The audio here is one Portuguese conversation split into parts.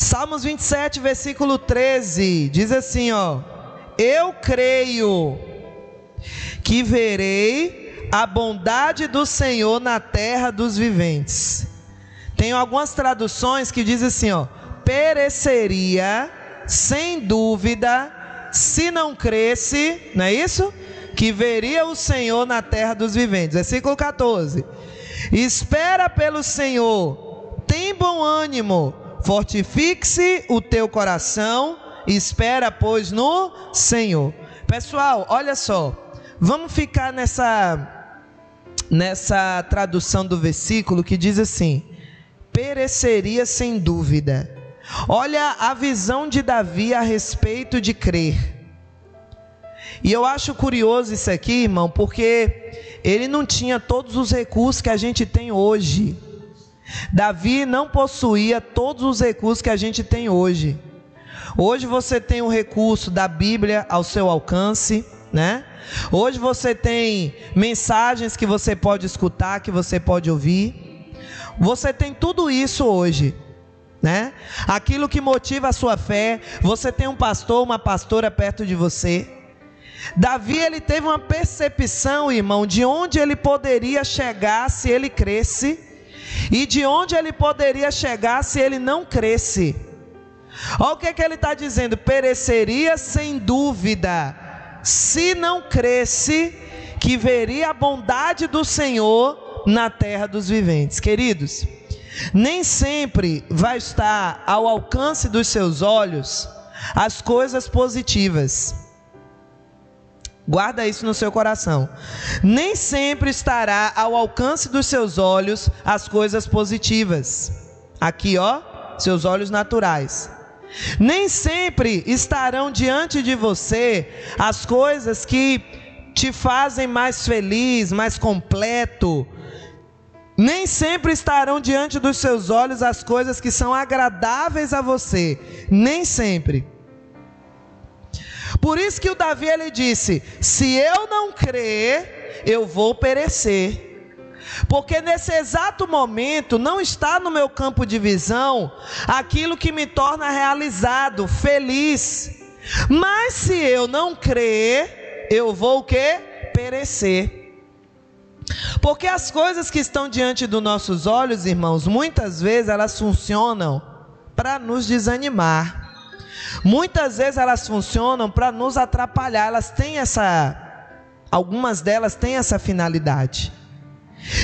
Salmos 27, versículo 13, diz assim, ó: Eu creio que verei a bondade do Senhor na terra dos viventes. Tem algumas traduções que dizem assim, ó: pereceria sem dúvida se não cresce, não é isso? Que veria o Senhor na terra dos viventes. Versículo 14. Espera pelo Senhor, tem bom ânimo, fortifique-se o teu coração, espera, pois, no Senhor. Pessoal, olha só, vamos ficar nessa nessa tradução do versículo que diz assim: pereceria sem dúvida. Olha a visão de Davi a respeito de crer. E eu acho curioso isso aqui, irmão, porque ele não tinha todos os recursos que a gente tem hoje. Davi não possuía todos os recursos que a gente tem hoje. Hoje você tem o recurso da Bíblia ao seu alcance, né? Hoje você tem mensagens que você pode escutar, que você pode ouvir. Você tem tudo isso hoje, né? Aquilo que motiva a sua fé, você tem um pastor, uma pastora perto de você. Davi ele teve uma percepção, irmão, de onde ele poderia chegar se ele cresce e de onde ele poderia chegar se ele não cresce. Olha o que, que ele está dizendo: pereceria sem dúvida, se não cresce, que veria a bondade do Senhor na terra dos viventes. Queridos, nem sempre vai estar ao alcance dos seus olhos as coisas positivas. Guarda isso no seu coração. Nem sempre estará ao alcance dos seus olhos as coisas positivas. Aqui, ó, seus olhos naturais. Nem sempre estarão diante de você as coisas que te fazem mais feliz, mais completo. Nem sempre estarão diante dos seus olhos as coisas que são agradáveis a você. Nem sempre. Por isso que o Davi ele disse: Se eu não crer, eu vou perecer. Porque nesse exato momento não está no meu campo de visão aquilo que me torna realizado, feliz. Mas se eu não crer, eu vou o quê? Perecer. Porque as coisas que estão diante dos nossos olhos, irmãos, muitas vezes elas funcionam para nos desanimar. Muitas vezes elas funcionam para nos atrapalhar, elas têm essa algumas delas têm essa finalidade.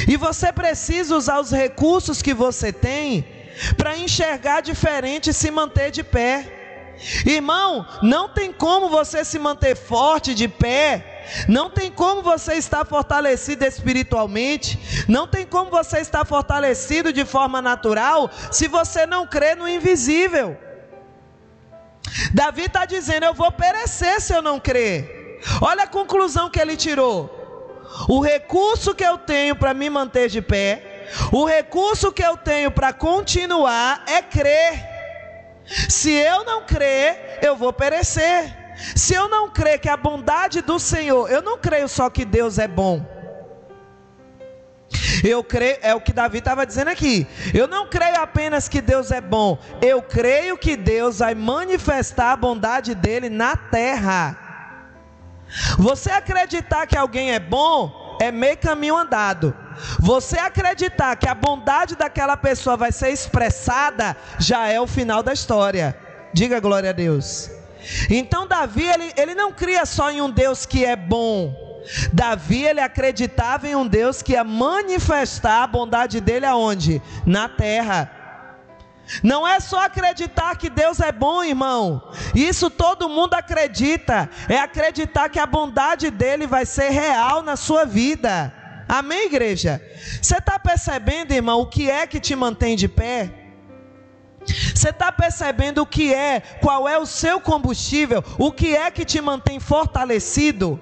E você precisa usar os recursos que você tem para enxergar diferente e se manter de pé. Irmão, não tem como você se manter forte de pé, não tem como você estar fortalecido espiritualmente, não tem como você estar fortalecido de forma natural se você não crê no invisível. Davi está dizendo: Eu vou perecer se eu não crer. Olha a conclusão que ele tirou. O recurso que eu tenho para me manter de pé, o recurso que eu tenho para continuar é crer. Se eu não crer, eu vou perecer. Se eu não crer que a bondade do Senhor, eu não creio só que Deus é bom. Eu creio, é o que Davi estava dizendo aqui. Eu não creio apenas que Deus é bom, eu creio que Deus vai manifestar a bondade dele na terra. Você acreditar que alguém é bom é meio caminho andado. Você acreditar que a bondade daquela pessoa vai ser expressada já é o final da história. Diga glória a Deus. Então Davi ele, ele não cria só em um Deus que é bom, Davi ele acreditava em um Deus que ia manifestar a bondade dele aonde? Na terra. Não é só acreditar que Deus é bom, irmão. Isso todo mundo acredita. É acreditar que a bondade dele vai ser real na sua vida. Amém, igreja? Você está percebendo, irmão, o que é que te mantém de pé? Você está percebendo o que é, qual é o seu combustível, o que é que te mantém fortalecido?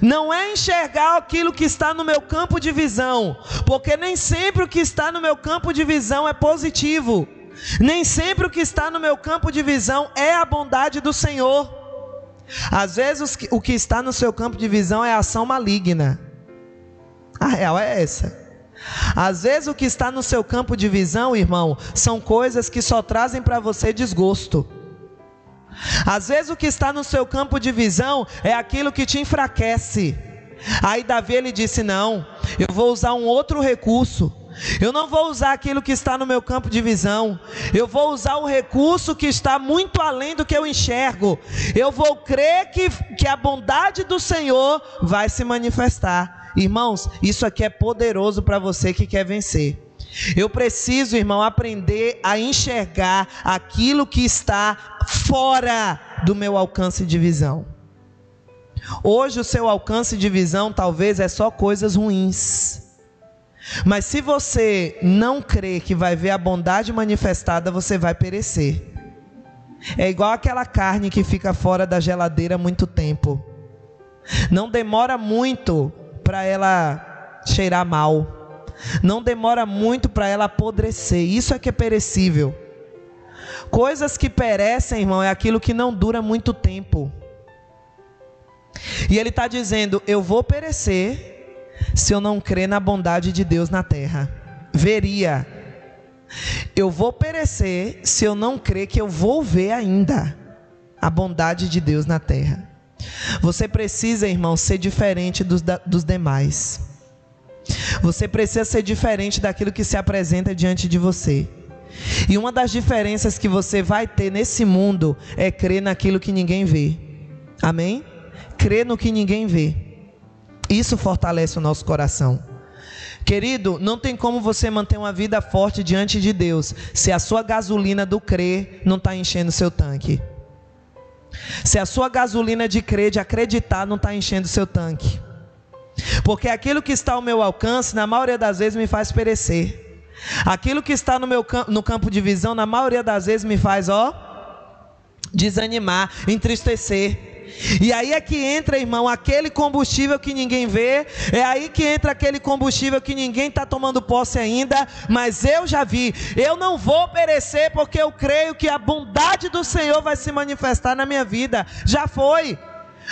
Não é enxergar aquilo que está no meu campo de visão, porque nem sempre o que está no meu campo de visão é positivo. Nem sempre o que está no meu campo de visão é a bondade do Senhor. Às vezes o que está no seu campo de visão é ação maligna. A real é essa. Às vezes o que está no seu campo de visão, irmão, são coisas que só trazem para você desgosto. Às vezes o que está no seu campo de visão é aquilo que te enfraquece. Aí Davi ele disse: Não, eu vou usar um outro recurso. Eu não vou usar aquilo que está no meu campo de visão. Eu vou usar um recurso que está muito além do que eu enxergo. Eu vou crer que, que a bondade do Senhor vai se manifestar. Irmãos, isso aqui é poderoso para você que quer vencer. Eu preciso, irmão, aprender a enxergar aquilo que está fora do meu alcance de visão. Hoje o seu alcance de visão talvez é só coisas ruins. Mas se você não crê que vai ver a bondade manifestada, você vai perecer. É igual aquela carne que fica fora da geladeira muito tempo. Não demora muito para ela cheirar mal. Não demora muito para ela apodrecer. Isso é que é perecível. Coisas que perecem, irmão, é aquilo que não dura muito tempo. E ele está dizendo: Eu vou perecer se eu não crer na bondade de Deus na terra. Veria. Eu vou perecer se eu não crer que eu vou ver ainda a bondade de Deus na terra. Você precisa, irmão, ser diferente dos, dos demais. Você precisa ser diferente daquilo que se apresenta diante de você. E uma das diferenças que você vai ter nesse mundo é crer naquilo que ninguém vê. Amém? Crer no que ninguém vê. Isso fortalece o nosso coração. Querido, não tem como você manter uma vida forte diante de Deus se a sua gasolina do crer não está enchendo seu tanque. Se a sua gasolina de crer, de acreditar, não está enchendo seu tanque. Porque aquilo que está ao meu alcance, na maioria das vezes, me faz perecer. Aquilo que está no meu no campo de visão, na maioria das vezes me faz, ó, desanimar, entristecer. E aí é que entra, irmão, aquele combustível que ninguém vê, é aí que entra aquele combustível que ninguém está tomando posse ainda, mas eu já vi, eu não vou perecer porque eu creio que a bondade do Senhor vai se manifestar na minha vida, já foi.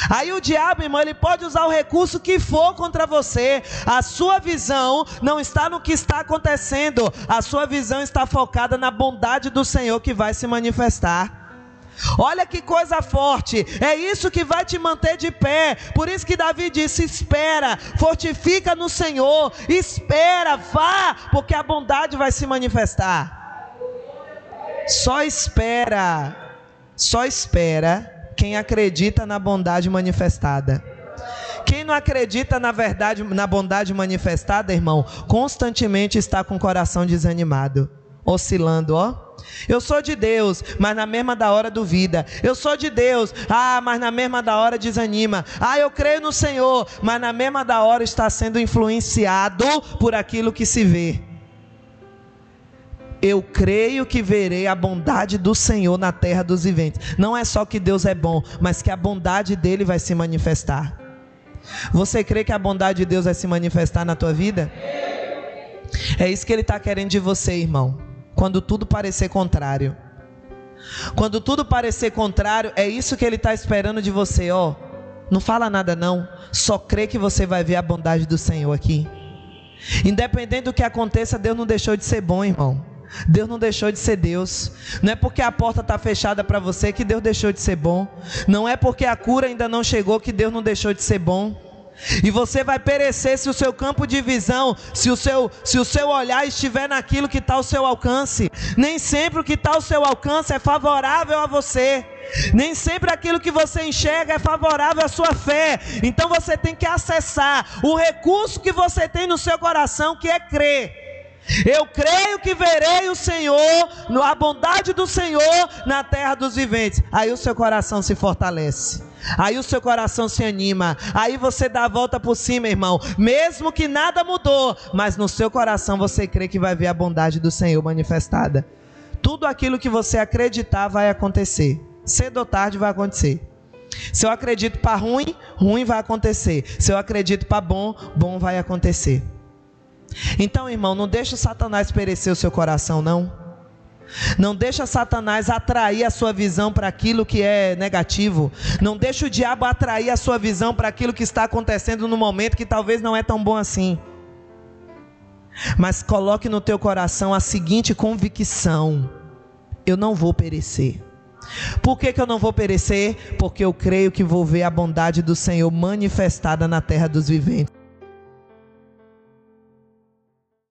Aí o diabo, irmão, ele pode usar o recurso que for contra você. A sua visão não está no que está acontecendo. A sua visão está focada na bondade do Senhor que vai se manifestar. Olha que coisa forte, é isso que vai te manter de pé. Por isso que Davi disse: espera, fortifica no Senhor, espera, vá, porque a bondade vai se manifestar. Só espera, só espera quem acredita na bondade manifestada. Quem não acredita na verdade, na bondade manifestada, irmão, constantemente está com o coração desanimado, oscilando, ó. Eu sou de Deus, mas na mesma da hora duvida. Eu sou de Deus, ah, mas na mesma da hora desanima. Ah, eu creio no Senhor, mas na mesma da hora está sendo influenciado por aquilo que se vê eu creio que verei a bondade do Senhor na terra dos viventes. Não é só que Deus é bom, mas que a bondade dele vai se manifestar. Você crê que a bondade de Deus vai se manifestar na tua vida? É isso que ele está querendo de você, irmão. Quando tudo parecer contrário. Quando tudo parecer contrário, é isso que ele está esperando de você, ó. Não fala nada não, só crê que você vai ver a bondade do Senhor aqui. Independente do que aconteça, Deus não deixou de ser bom, irmão. Deus não deixou de ser Deus. Não é porque a porta está fechada para você que Deus deixou de ser bom. Não é porque a cura ainda não chegou que Deus não deixou de ser bom. E você vai perecer se o seu campo de visão, se o seu, se o seu olhar estiver naquilo que está ao seu alcance. Nem sempre o que está ao seu alcance é favorável a você. Nem sempre aquilo que você enxerga é favorável à sua fé. Então você tem que acessar o recurso que você tem no seu coração, que é crer. Eu creio que verei o Senhor, a bondade do Senhor na terra dos viventes. Aí o seu coração se fortalece. Aí o seu coração se anima. Aí você dá a volta por cima, irmão. Mesmo que nada mudou, mas no seu coração você crê que vai ver a bondade do Senhor manifestada. Tudo aquilo que você acreditar vai acontecer. Cedo ou tarde vai acontecer. Se eu acredito para ruim, ruim vai acontecer. Se eu acredito para bom, bom vai acontecer. Então, irmão, não deixa Satanás perecer o seu coração, não. Não deixa Satanás atrair a sua visão para aquilo que é negativo. Não deixa o diabo atrair a sua visão para aquilo que está acontecendo no momento que talvez não é tão bom assim. Mas coloque no teu coração a seguinte convicção: eu não vou perecer. Por que, que eu não vou perecer? Porque eu creio que vou ver a bondade do Senhor manifestada na terra dos viventes.